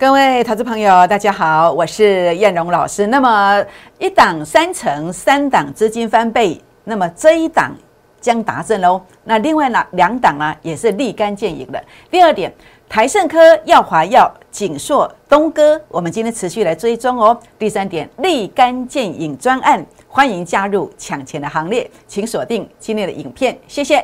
各位投资朋友，大家好，我是燕荣老师。那么一档三成，三档资金翻倍，那么这一档将达阵喽。那另外呢，两档呢也是立竿见影的。第二点，台盛科、耀华药、景硕、东哥，我们今天持续来追踪哦。第三点，立竿见影专案，欢迎加入抢钱的行列，请锁定今天的影片，谢谢。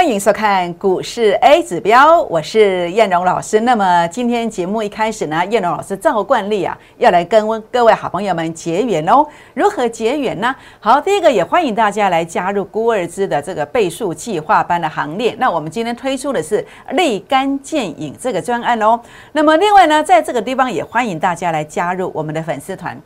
欢迎收看股市 A 指标，我是燕荣老师。那么今天节目一开始呢，燕荣老师照惯例啊，要来跟各位好朋友们结缘哦。如何结缘呢？好，第一个也欢迎大家来加入孤二支的这个倍数计划班的行列。那我们今天推出的是立竿见影这个专案哦。那么另外呢，在这个地方也欢迎大家来加入我们的粉丝团。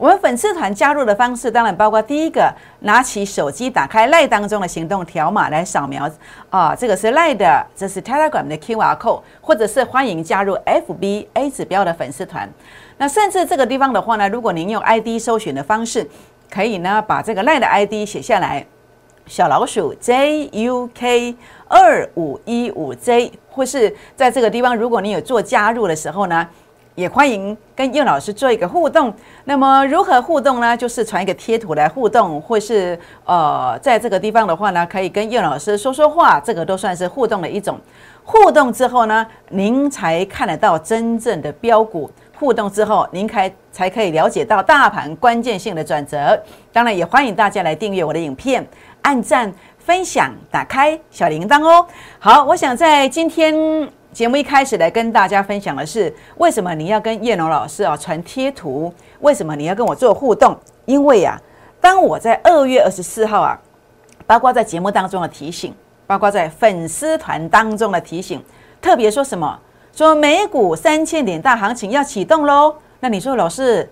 我们粉丝团加入的方式，当然包括第一个，拿起手机打开赖当中的行动条码来扫描啊，这个是赖的，这是 Telegram 的 QR code，或者是欢迎加入 FBA 指标的粉丝团。那甚至这个地方的话呢，如果您用 ID 搜寻的方式，可以呢把这个赖的 ID 写下来，小老鼠 JUK 二五一五 J，或是在这个地方，如果你有做加入的时候呢。也欢迎跟叶老师做一个互动。那么如何互动呢？就是传一个贴图来互动，或是呃，在这个地方的话呢，可以跟叶老师说说话，这个都算是互动的一种。互动之后呢，您才看得到真正的标股。互动之后，您开才可以了解到大盘关键性的转折。当然，也欢迎大家来订阅我的影片，按赞、分享、打开小铃铛哦。好，我想在今天。节目一开始来跟大家分享的是，为什么你要跟叶龙老师啊传贴图？为什么你要跟我做互动？因为呀，当我在二月二十四号啊，包括在节目当中的提醒，包括在粉丝团当中的提醒，特别说什么？说美股三千点大行情要启动喽？那你说老师，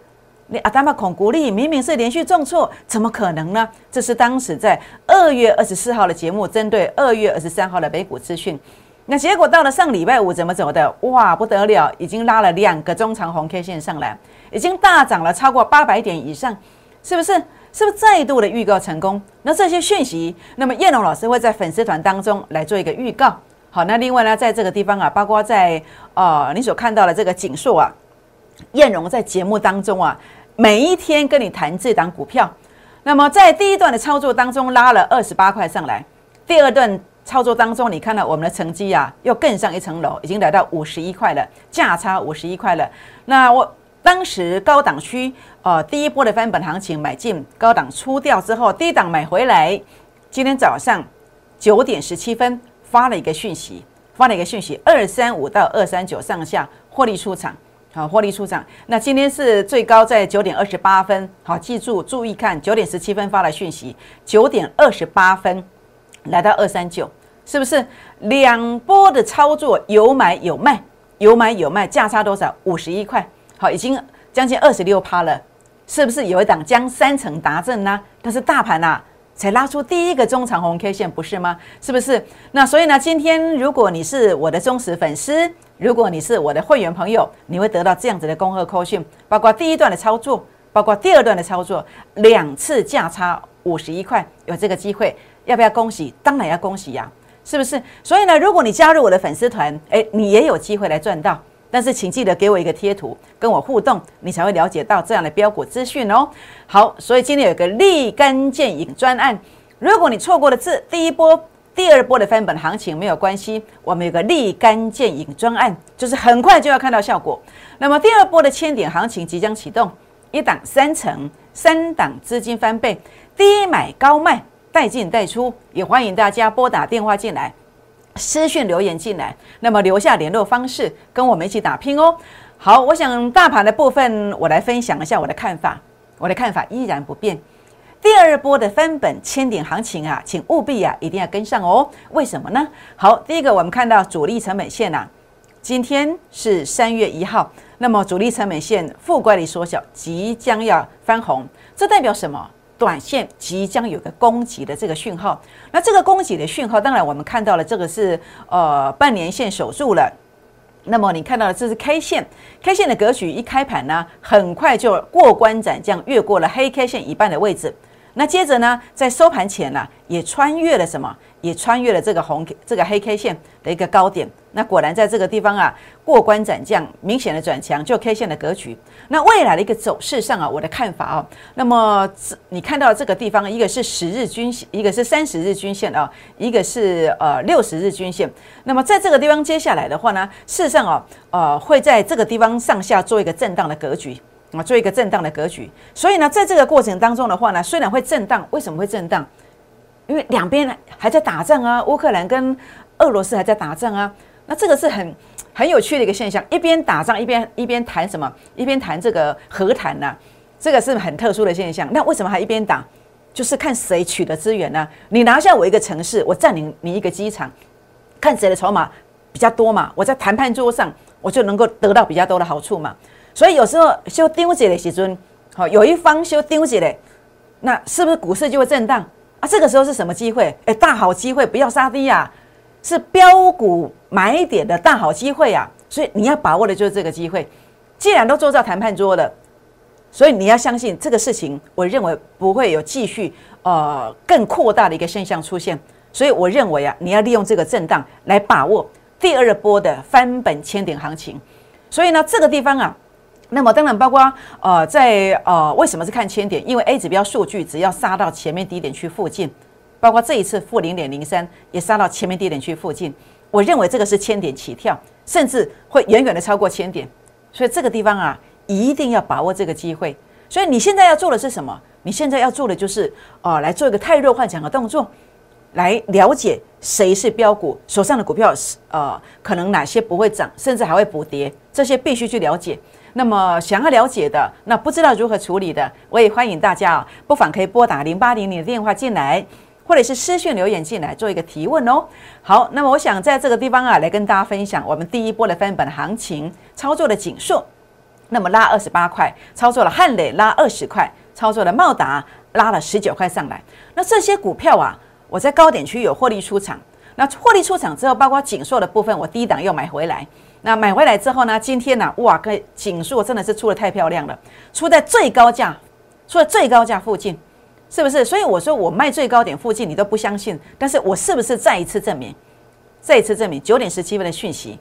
你阿达玛孔古力明明是连续重挫，怎么可能呢？这是当时在二月二十四号的节目，针对二月二十三号的美股资讯。那结果到了上礼拜五怎么走的？哇，不得了，已经拉了两个中长红 K 线上来，已经大涨了超过八百点以上，是不是？是不是再度的预告成功？那这些讯息，那么燕龙老师会在粉丝团当中来做一个预告。好，那另外呢，在这个地方啊，包括在呃你所看到的这个景硕啊，燕荣在节目当中啊，每一天跟你谈这档股票，那么在第一段的操作当中拉了二十八块上来，第二段。操作当中，你看到我们的成绩啊，又更上一层楼，已经来到五十一块了，价差五十一块了。那我当时高档区，呃，第一波的翻本行情买进，高档出掉之后，低档买回来。今天早上九点十七分发了一个讯息，发了一个讯息，二三五到二三九上下获利出场，好，获利出场。那今天是最高在九点二十八分，好，记住注意看，九点十七分发了讯息，九点二十八分来到二三九。是不是两波的操作有买有卖，有买有卖，价差多少？五十一块，好，已经将近二十六趴了。是不是有一档将三成达阵呢？但是大盘呐，才拉出第一个中长红 K 线，不是吗？是不是？那所以呢，今天如果你是我的忠实粉丝，如果你是我的会员朋友，你会得到这样子的恭贺扣讯，包括第一段的操作，包括第二段的操作，两次价差五十一块，有这个机会，要不要恭喜？当然要恭喜呀！是不是？所以呢，如果你加入我的粉丝团，诶，你也有机会来赚到。但是请记得给我一个贴图，跟我互动，你才会了解到这样的标股资讯哦。好，所以今天有个立竿见影专案。如果你错过了这第一波、第二波的翻本行情，没有关系，我们有个立竿见影专案，就是很快就要看到效果。那么第二波的千点行情即将启动，一档三成，三档资金翻倍，低买高卖。带进带出，也欢迎大家拨打电话进来，私讯留言进来，那么留下联络方式，跟我们一起打拼哦。好，我想大盘的部分，我来分享一下我的看法。我的看法依然不变。第二波的翻本千点行情啊，请务必啊一定要跟上哦。为什么呢？好，第一个我们看到主力成本线啊，今天是三月一号，那么主力成本线负乖离缩小，即将要翻红，这代表什么？短线即将有个供给的这个讯号，那这个供给的讯号，当然我们看到了这个是呃半年线守住了。那么你看到的这是 K 线，K 线的格局一开盘呢，很快就过关斩将，越过了黑 K 线一半的位置。那接着呢，在收盘前呢，也穿越了什么？也穿越了这个红这个黑 K 线的一个高点。那果然在这个地方啊，过关斩将，明显的转强，就 K 线的格局。那未来的一个走势上啊，我的看法啊，那么你看到这个地方，一个是十日均线，一个是三十日均线啊，一个是呃六十日均线。那么在这个地方接下来的话呢，事实上啊，呃，会在这个地方上下做一个震荡的格局。啊，做一个震荡的格局，所以呢，在这个过程当中的话呢，虽然会震荡，为什么会震荡？因为两边还在打仗啊，乌克兰跟俄罗斯还在打仗啊，那这个是很很有趣的一个现象，一边打仗一边一边谈什么？一边谈这个和谈呢？这个是很特殊的现象。那为什么还一边打？就是看谁取得资源呢？你拿下我一个城市，我占领你一个机场，看谁的筹码比较多嘛？我在谈判桌上，我就能够得到比较多的好处嘛？所以有时候修丢起的时尊，好有一方修丢起来，那是不是股市就会震荡啊？这个时候是什么机会？哎，大好机会，不要杀低呀，是标股买点的大好机会啊！所以你要把握的就是这个机会。既然都坐在谈判桌了，所以你要相信这个事情，我认为不会有继续呃更扩大的一个现象出现。所以我认为啊，你要利用这个震荡来把握第二波的翻本千点行情。所以呢，这个地方啊。那么当然包括呃，在呃，为什么是看千点？因为 A 指标数据只要杀到前面低点区附近，包括这一次负零点零三也杀到前面低点区附近，我认为这个是千点起跳，甚至会远远的超过千点。所以这个地方啊，一定要把握这个机会。所以你现在要做的是什么？你现在要做的就是哦，来做一个太弱幻想的动作，来了解谁是标股，手上的股票是呃，可能哪些不会涨，甚至还会补跌，这些必须去了解。那么想要了解的，那不知道如何处理的，我也欢迎大家啊，不妨可以拨打零八零零的电话进来，或者是私讯留言进来做一个提问哦。好，那么我想在这个地方啊，来跟大家分享我们第一波的分本行情操作的紧缩，那么拉二十八块，操作了汉磊拉二十块，操作了茂达拉了十九块上来。那这些股票啊，我在高点区有获利出场，那获利出场之后，包括紧缩的部分，我低档又买回来。那买回来之后呢？今天呢？哇，个锦硕真的是出的太漂亮了，出在最高价，出在最高价附近，是不是？所以我说我卖最高点附近，你都不相信。但是我是不是再一次证明？再一次证明九点十七分的讯息，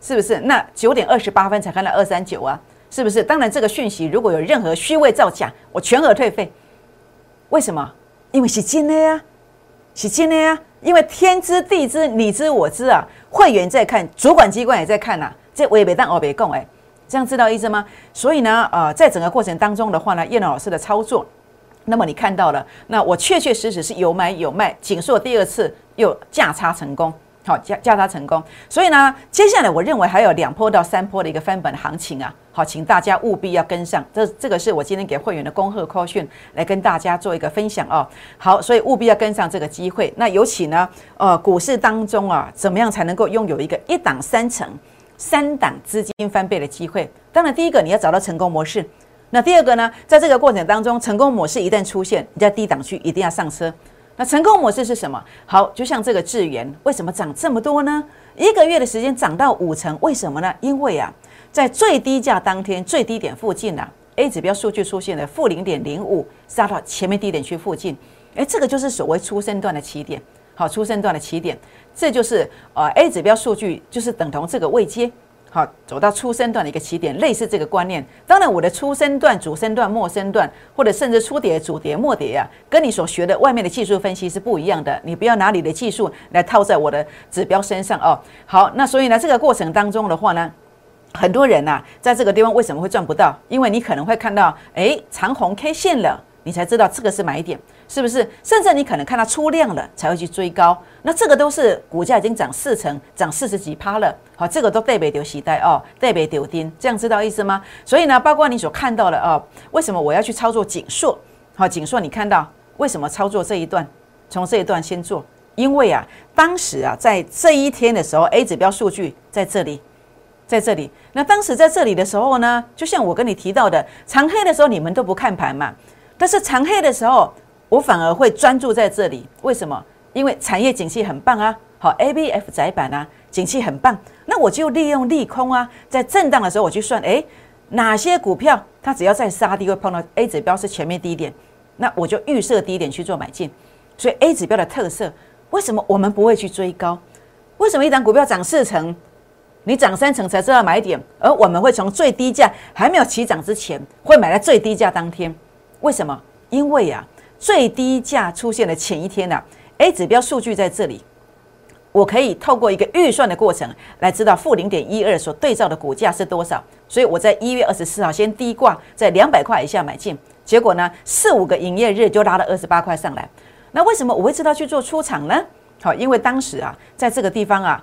是不是？那九点二十八分才看到二三九啊，是不是？当然，这个讯息如果有任何虚伪造假，我全额退费。为什么？因为是真的呀，是真的呀。因为天知地知，你知我知啊。会员在看，主管机关也在看呐。这我也没当我没供哎，这样知道意思吗？所以呢，呃，在整个过程当中的话呢，叶老师的操作，那么你看到了，那我确确实实是有买有卖，紧缩第二次又价差成功。好加加它成功，所以呢，接下来我认为还有两波到三波的一个翻本行情啊，好，请大家务必要跟上，这这个是我今天给会员的恭贺 call 讯，来跟大家做一个分享哦。好，所以务必要跟上这个机会。那尤其呢，呃，股市当中啊，怎么样才能够拥有一个一档三成、三档资金翻倍的机会？当然，第一个你要找到成功模式，那第二个呢，在这个过程当中，成功模式一旦出现，你在低档区一定要上车。那成功模式是什么？好，就像这个智源，为什么涨这么多呢？一个月的时间涨到五成，为什么呢？因为啊，在最低价当天最低点附近呢，A 指标数据出现了负零点零五，杀到前面低点区附近，诶，这个就是所谓出生段的起点。好，出生段的起点，这就是呃 A 指标数据就是等同这个位阶。好，走到初升段的一个起点，类似这个观念。当然，我的初升段、主升段、末升段，或者甚至初跌、主跌、末跌啊，跟你所学的外面的技术分析是不一样的。你不要拿你的技术来套在我的指标身上哦。好，那所以呢，这个过程当中的话呢，很多人呐，在这个地方为什么会赚不到？因为你可能会看到，哎，长红 K 线了，你才知道这个是买点。是不是？甚至你可能看它出量了才会去追高，那这个都是股价已经涨四成，涨四十几趴了。好，这个都代表丢期待哦，代表丢丁，这样知道意思吗？所以呢，包括你所看到的哦，为什么我要去操作锦硕？好，锦硕你看到为什么操作这一段？从这一段先做，因为啊，当时啊，在这一天的时候，A 指标数据在这里，在这里。那当时在这里的时候呢，就像我跟你提到的，长黑的时候你们都不看盘嘛，但是长黑的时候。我反而会专注在这里，为什么？因为产业景气很棒啊，好，A B F 窄板啊，景气很棒，那我就利用利空啊，在震荡的时候我去算，哎，哪些股票它只要在杀低会碰到 A 指标是前面低点，那我就预设低点去做买进。所以 A 指标的特色，为什么我们不会去追高？为什么一档股票涨四成，你涨三成才知道买点，而我们会从最低价还没有起涨之前，会买在最低价当天？为什么？因为呀，最低价出现的前一天呢，A 指标数据在这里，我可以透过一个预算的过程来知道负零点一二所对照的股价是多少。所以我在一月二十四号先低挂在两百块以下买进，结果呢，四五个营业日就拉了二十八块上来。那为什么我会知道去做出场呢？好，因为当时啊，在这个地方啊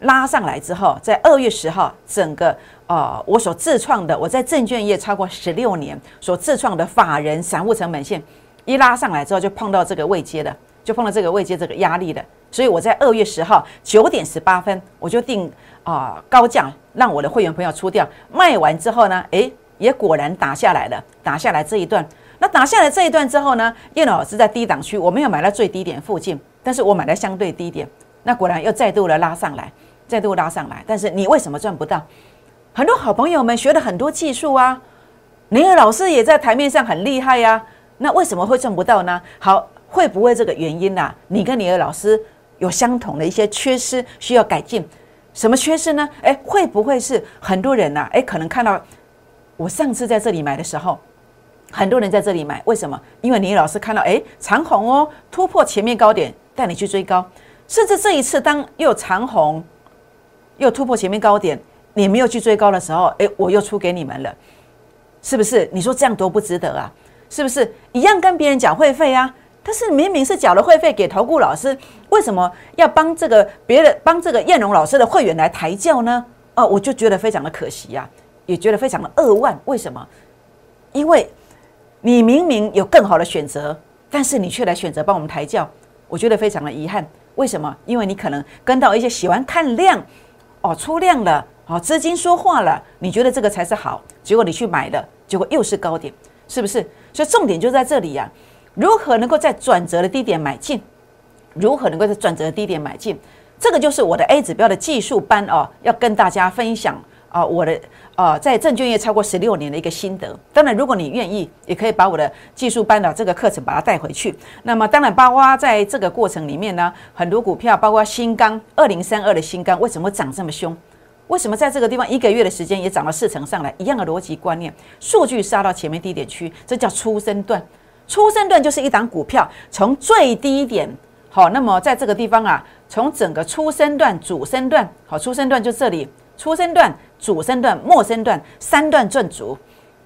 拉上来之后，在二月十号，整个呃我所自创的，我在证券业超过十六年所自创的法人散户成本线一拉上来之后，就碰到这个位阶的，就碰到这个位阶这个压力的，所以我在二月十号九点十八分，我就定啊高价让我的会员朋友出掉，卖完之后呢，诶，也果然打下来了，打下来这一段。那打下来这一段之后呢？叶老师在低档区，我没有买到最低点附近，但是我买在相对低点。那果然又再度的拉上来，再度拉上来。但是你为什么赚不到？很多好朋友们学了很多技术啊，尼尔老师也在台面上很厉害呀。那为什么会赚不到呢？好，会不会这个原因呢？你跟你的老师有相同的一些缺失需要改进？什么缺失呢？诶，会不会是很多人呐？诶，可能看到我上次在这里买的时候。很多人在这里买，为什么？因为你老师看到，哎，长虹哦，突破前面高点，带你去追高。甚至这一次，当又长虹又突破前面高点，你没有去追高的时候，哎，我又出给你们了，是不是？你说这样多不值得啊？是不是？一样跟别人缴会费啊？但是明明是缴了会费给投顾老师，为什么要帮这个别人帮这个燕荣老师的会员来抬轿呢？哦，我就觉得非常的可惜呀，也觉得非常的扼腕。为什么？因为。你明明有更好的选择，但是你却来选择帮我们抬轿，我觉得非常的遗憾。为什么？因为你可能跟到一些喜欢看量，哦，出量了，哦，资金说话了，你觉得这个才是好，结果你去买了，结果又是高点，是不是？所以重点就在这里呀，如何能够在转折的低点买进？如何能够在转折的低点买进？这个就是我的 A 指标的技术班哦，要跟大家分享啊，我的。啊，在证券业超过十六年的一个心得。当然，如果你愿意，也可以把我的技术班的这个课程把它带回去。那么，当然，包括在这个过程里面呢，很多股票，包括新钢二零三二的新钢，为什么涨这么凶？为什么在这个地方一个月的时间也涨了四成上来？一样的逻辑观念，数据杀到前面低点区，这叫初升段。初升段就是一档股票从最低点，好，那么在这个地方啊，从整个初升段、主升段，好，初升段就这里，初升段。主升段、末升段三段赚足，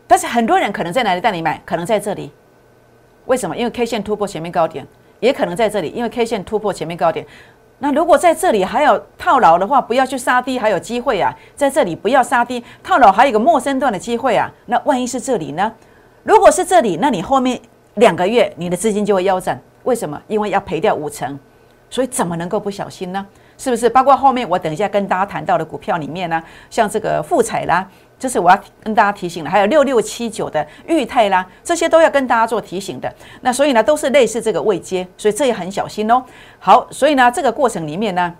但是很多人可能在哪里带你买？可能在这里，为什么？因为 K 线突破前面高点，也可能在这里，因为 K 线突破前面高点。那如果在这里还有套牢的话，不要去杀低，还有机会啊！在这里不要杀低，套牢还有一个陌生段的机会啊！那万一是这里呢？如果是这里，那你后面两个月你的资金就会腰斩。为什么？因为要赔掉五成，所以怎么能够不小心呢？是不是包括后面我等一下跟大家谈到的股票里面呢？像这个富彩啦，这是我要跟大家提醒的，还有六六七九的裕泰啦，这些都要跟大家做提醒的。那所以呢，都是类似这个未接，所以这也很小心哦。好，所以呢，这个过程里面呢，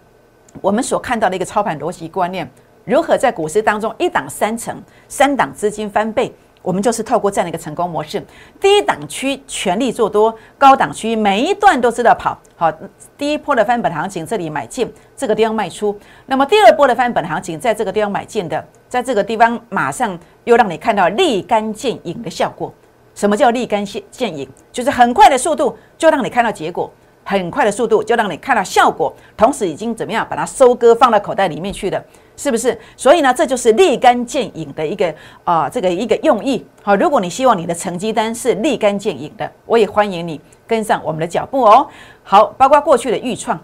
我们所看到的一个操盘逻辑观念，如何在股市当中一档三成，三档资金翻倍。我们就是透过这样的一个成功模式，低档区全力做多，高档区每一段都知道跑好。第一波的翻本行情，这里买进，这个地方卖出。那么第二波的翻本行情，在这个地方买进的，在这个地方马上又让你看到立竿见影的效果。什么叫立竿见见影？就是很快的速度就让你看到结果，很快的速度就让你看到效果，同时已经怎么样把它收割放到口袋里面去的。是不是？所以呢，这就是立竿见影的一个啊，这个一个用意。好，如果你希望你的成绩单是立竿见影的，我也欢迎你跟上我们的脚步哦。好，包括过去的预创，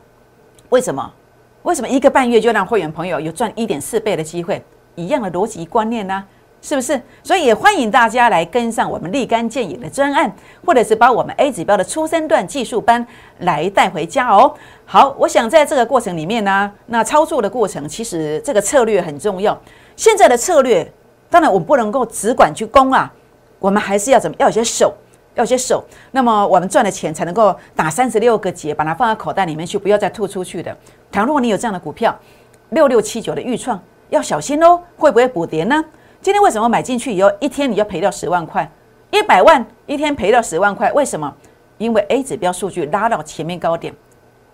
为什么？为什么一个半月就让会员朋友有赚一点四倍的机会？一样的逻辑观念呢？是不是？所以也欢迎大家来跟上我们立竿见影的专案，或者是把我们 A 指标的初生段技术班来带回家哦。好，我想在这个过程里面呢，那操作的过程其实这个策略很重要。现在的策略，当然我们不能够只管去攻啊，我们还是要怎么要有些手，要有些手。那么我们赚的钱才能够打三十六个结，把它放在口袋里面去，不要再吐出去的。倘若你有这样的股票，六六七九的预创，要小心哦，会不会补跌呢？今天为什么买进去以后一天你要赔掉十万块？一百万一天赔掉十万块，为什么？因为 A 指标数据拉到前面高点，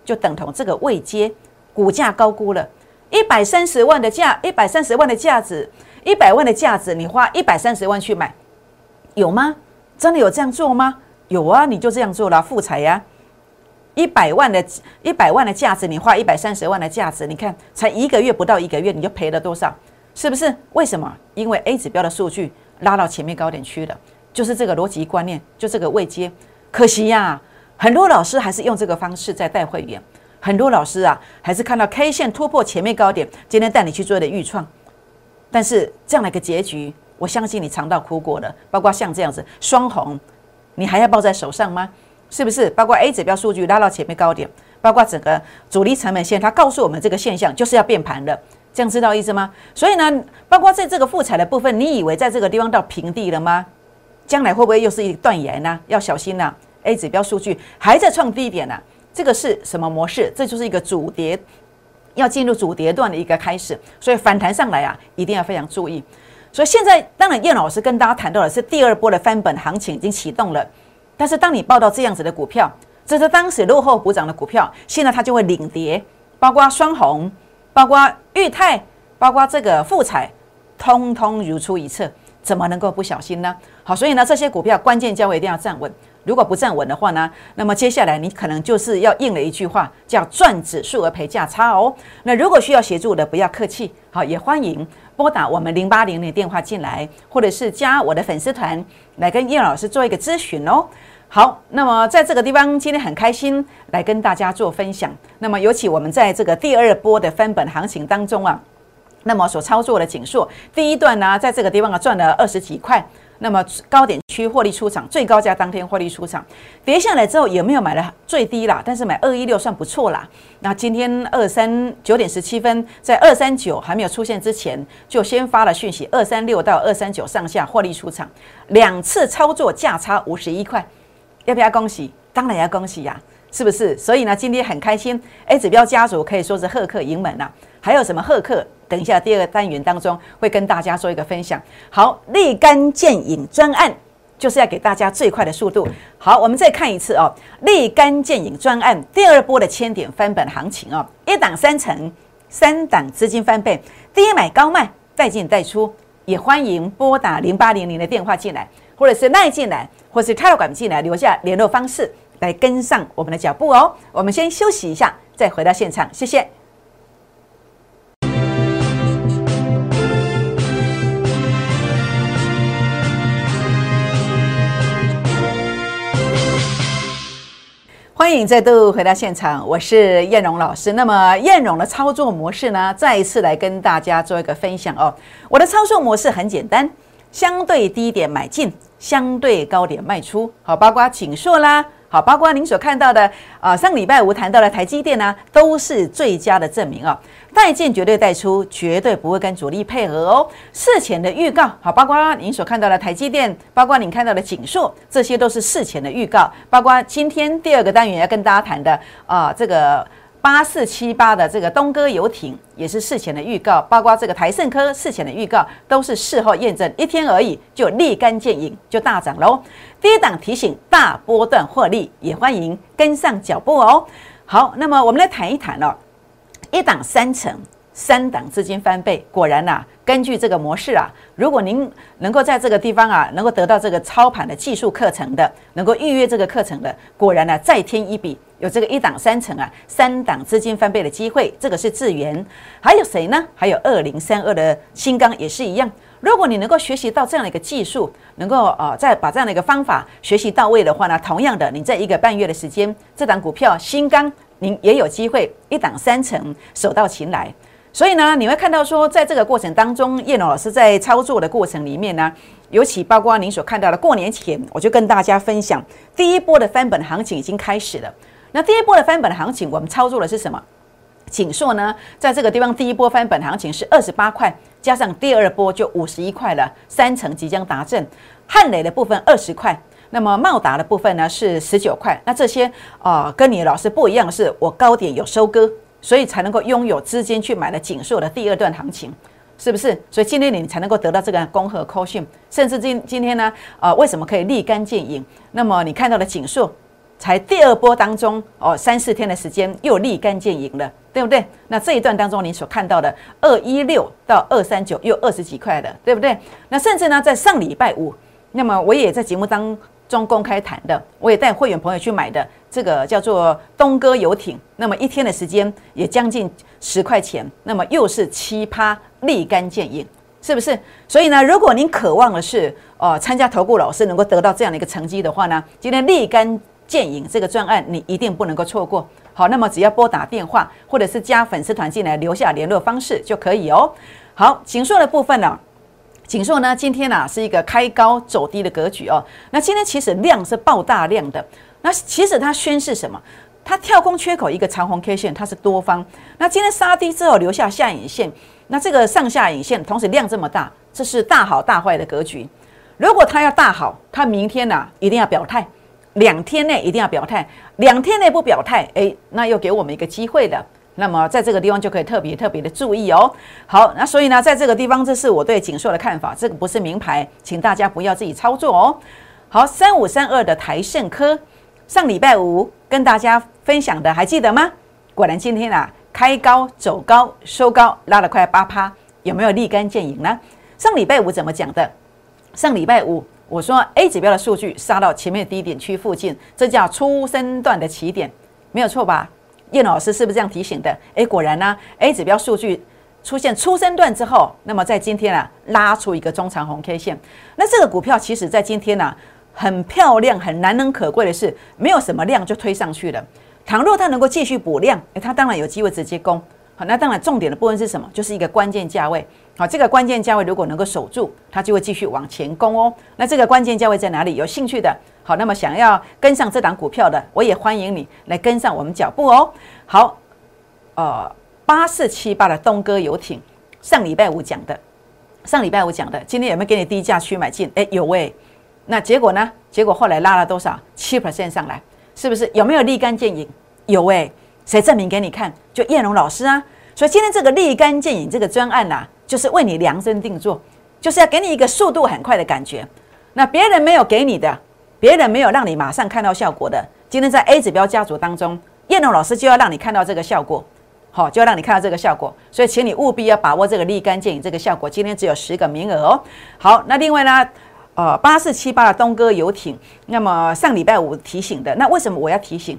就等同这个未接股价高估了，一百三十万的价，一百三十万的价值，一百万的价值，你花一百三十万去买，有吗？真的有这样做吗？有啊，你就这样做了，富财呀，一百万的一百万的价值，你花一百三十万的价值，你看才一个月不到一个月，你就赔了多少？是不是？为什么？因为 A 指标的数据拉到前面高点去了。就是这个逻辑观念，就这个位阶，可惜呀，很多老师还是用这个方式在带会员，很多老师啊，还是看到 K 线突破前面高点，今天带你去做的预创，但是这样的一个结局，我相信你尝到苦果了。包括像这样子双红，你还要抱在手上吗？是不是？包括 A 指标数据拉到前面高点，包括整个主力成本线，它告诉我们这个现象就是要变盘了，这样知道意思吗？所以呢，包括在这个复彩的部分，你以为在这个地方到平地了吗？将来会不会又是一断崖呢？要小心呐！A 指标数据还在创低点呢，这个是什么模式？这就是一个主跌，要进入主跌段的一个开始，所以反弹上来啊，一定要非常注意。所以现在当然叶老师跟大家谈到的是第二波的翻本行情已经启动了，但是当你报到这样子的股票，这是当时落后补涨的股票，现在它就会领跌，包括双红，包括裕泰，包括这个富彩，通通如出一辙。怎么能够不小心呢？好，所以呢，这些股票关键价位一定要站稳。如果不站稳的话呢，那么接下来你可能就是要应了一句话，叫赚指数而赔价差哦。那如果需要协助的，不要客气，好，也欢迎拨打我们零八零零电话进来，或者是加我的粉丝团来跟叶老师做一个咨询哦。好，那么在这个地方，今天很开心来跟大家做分享。那么尤其我们在这个第二波的翻本行情当中啊。那么所操作的紧缩，第一段呢，在这个地方啊赚了二十几块。那么高点区获利出场，最高价当天获利出场，跌下来之后有没有买了最低啦？但是买二一六算不错啦。那今天二三九点十七分，在二三九还没有出现之前，就先发了讯息，二三六到二三九上下获利出场，两次操作价差五十一块，要不要恭喜？当然要恭喜呀，是不是？所以呢，今天很开心，A 指标家族可以说是贺客盈门呐。还有什么贺客？等一下，第二个单元当中会跟大家做一个分享。好，立竿见影专案就是要给大家最快的速度。好，我们再看一次哦，立竿见影专案第二波的千点翻本行情哦，一档三成，三档资金翻倍，低买高卖，再进再出，也欢迎拨打零八零零的电话进来，或者是赖进来，或是开管进来，留下联络方式来跟上我们的脚步哦。我们先休息一下，再回到现场，谢谢。欢迎再度回到现场，我是燕荣老师。那么燕荣的操作模式呢，再一次来跟大家做一个分享哦。我的操作模式很简单，相对低点买进，相对高点卖出。好，包括锦硕啦。好，包括您所看到的啊，上礼拜五谈到的台积电呢，都是最佳的证明啊。带进绝对带出，绝对不会跟主力配合哦。事前的预告，好，包括您所看到的台积电，包括您看到的景硕，这些都是事前的预告。包括今天第二个单元要跟大家谈的啊，这个。八四七八的这个东哥游艇也是事前的预告，包括这个台盛科事前的预告都是事后验证，一天而已就立竿见影就大涨喽。第一档提醒大波段获利，也欢迎跟上脚步哦。好，那么我们来谈一谈哦，一档三成。三档资金翻倍，果然呐，根据这个模式啊，如果您能够在这个地方啊，能够得到这个操盘的技术课程的，能够预约这个课程的，果然呢，再添一笔，有这个一档三成啊，三档资金翻倍的机会，这个是智源，还有谁呢？还有二零三二的新钢也是一样。如果你能够学习到这样的一个技术，能够呃再把这样的一个方法学习到位的话呢，同样的，你在一个半月的时间，这档股票新钢您也有机会一档三成，手到擒来。所以呢，你会看到说，在这个过程当中，叶龙老师在操作的过程里面呢，尤其包括您所看到的，过年前我就跟大家分享，第一波的翻本行情已经开始了。那第一波的翻本行情，我们操作的是什么？锦硕呢，在这个地方第一波翻本行情是二十八块，加上第二波就五十一块了，三成即将达阵。汉磊的部分二十块，那么茂达的部分呢是十九块。那这些啊，跟你老师不一样的是，我高点有收割。所以才能够拥有资金去买了锦硕的第二段行情，是不是？所以今天你才能够得到这个恭贺扣讯，甚至今今天呢，呃，为什么可以立竿见影？那么你看到的景硕，才第二波当中哦，三四天的时间又立竿见影了，对不对？那这一段当中你所看到的二一六到二三九又二十几块的，对不对？那甚至呢，在上礼拜五，那么我也在节目当中公开谈的，我也带会员朋友去买的这个叫做东哥游艇，那么一天的时间也将近十块钱，那么又是七趴。立竿见影，是不是？所以呢，如果您渴望的是哦，参加投顾老师能够得到这样的一个成绩的话呢，今天立竿见影这个专案你一定不能够错过。好，那么只要拨打电话或者是加粉丝团进来留下联络方式就可以哦。好，锦硕的部分呢，锦硕呢今天呢是一个开高走低的格局哦。那今天其实量是爆大量的，那其实它宣示什么？它跳空缺口一个长红 K 线，它是多方。那今天杀低之后留下下影线。那这个上下影线同时量这么大，这是大好大坏的格局。如果它要大好，它明天呢一定要表态，两天内一定要表态，两天内不表态，诶，那又给我们一个机会的。那么在这个地方就可以特别特别的注意哦。好，那所以呢，在这个地方，这是我对锦硕的看法，这个不是名牌，请大家不要自己操作哦。好，三五三二的台盛科，上礼拜五跟大家分享的还记得吗？果然今天啊。开高走高收高拉了快八趴，有没有立竿见影呢？上礼拜五怎么讲的？上礼拜五我说 A 指标的数据杀到前面低点区附近，这叫初升段的起点，没有错吧？叶老师是不是这样提醒的？诶，果然呢，A 指标数据出现初升段之后，那么在今天啊拉出一个中长红 K 线，那这个股票其实在今天呢很漂亮，很难能可贵的是没有什么量就推上去了。倘若它能够继续补量，诶，它当然有机会直接攻。好，那当然重点的部分是什么？就是一个关键价位。好，这个关键价位如果能够守住，它就会继续往前攻哦。那这个关键价位在哪里？有兴趣的，好，那么想要跟上这档股票的，我也欢迎你来跟上我们脚步哦。好，呃，八四七八的东哥游艇，上礼拜五讲的，上礼拜五讲的，今天有没有给你低价区买进？诶，有诶。那结果呢？结果后来拉了多少？七 percent 上来。是不是有没有立竿见影？有哎，谁证明给你看？就叶龙老师啊。所以今天这个立竿见影这个专案呐，就是为你量身定做，就是要给你一个速度很快的感觉。那别人没有给你的，别人没有让你马上看到效果的，今天在 A 指标家族当中，叶龙老师就要让你看到这个效果，好，就要让你看到这个效果。所以请你务必要把握这个立竿见影这个效果。今天只有十个名额哦。好，那另外呢？呃，八四七八的东哥游艇，那么上礼拜五提醒的，那为什么我要提醒？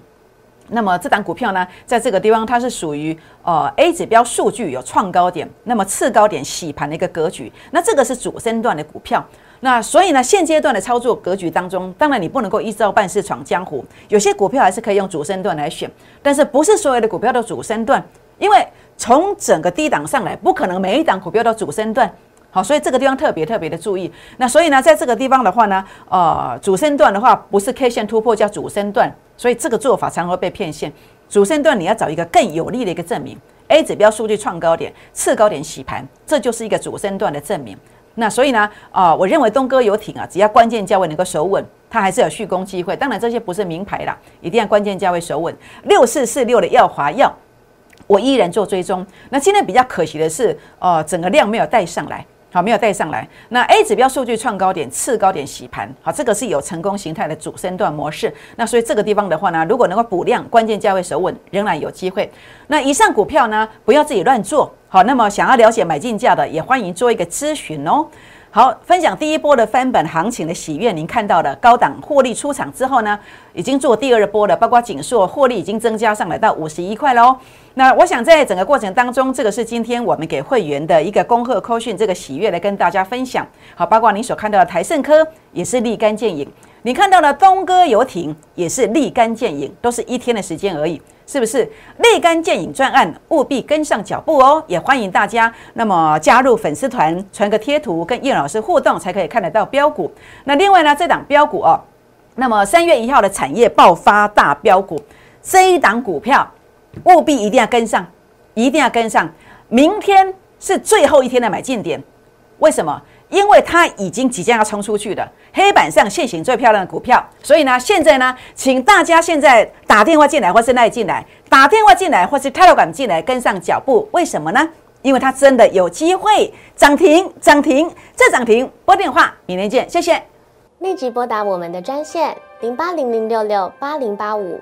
那么这档股票呢，在这个地方它是属于呃 A 指标数据有创高点，那么次高点洗盘的一个格局，那这个是主升段的股票，那所以呢，现阶段的操作格局当中，当然你不能够一招半式闯江湖，有些股票还是可以用主升段来选，但是不是所有的股票都主升段，因为从整个低档上来，不可能每一档股票都主升段。好，所以这个地方特别特别的注意。那所以呢，在这个地方的话呢，呃，主升段的话不是 K 线突破叫主升段，所以这个做法常会被骗线。主升段你要找一个更有利的一个证明，A 指标数据创高点、次高点洗盘，这就是一个主升段的证明。那所以呢，啊，我认为东哥游艇啊，只要关键价位能够守稳，它还是有续攻机会。当然这些不是名牌啦，一定要关键价位守稳。六四四六的耀华药，我依然做追踪。那今天比较可惜的是，呃，整个量没有带上来。好，没有带上来。那 A 指标数据创高点，次高点洗盘，好，这个是有成功形态的主升段模式。那所以这个地方的话呢，如果能够补量，关键价位守稳，仍然有机会。那以上股票呢，不要自己乱做。好，那么想要了解买进价的，也欢迎做一个咨询哦。好，分享第一波的翻本行情的喜悦，您看到的高档获利出场之后呢，已经做第二波了，包括锦硕获利已经增加上来到五十一块喽。那我想在整个过程当中，这个是今天我们给会员的一个恭贺扣讯，这个喜悦来跟大家分享。好，包括您所看到的台盛科也是立竿见影，你看到的东哥游艇也是立竿见影，都是一天的时间而已。是不是立竿见影专案，务必跟上脚步哦！也欢迎大家，那么加入粉丝团，传个贴图，跟叶老师互动，才可以看得到标股。那另外呢，这档标股哦，那么三月一号的产业爆发大标股，这一档股票务必一定要跟上，一定要跟上。明天是最后一天的买进点，为什么？因为它已经即将要冲出去的黑板上现行最漂亮的股票，所以呢，现在呢，请大家现在打电话进来，或是赖进来，打电话进来，或是 Telegram 进来，跟上脚步。为什么呢？因为它真的有机会涨停，涨停再涨停。拨电话，明天见，谢谢。立即拨打我们的专线零八零零六六八零八五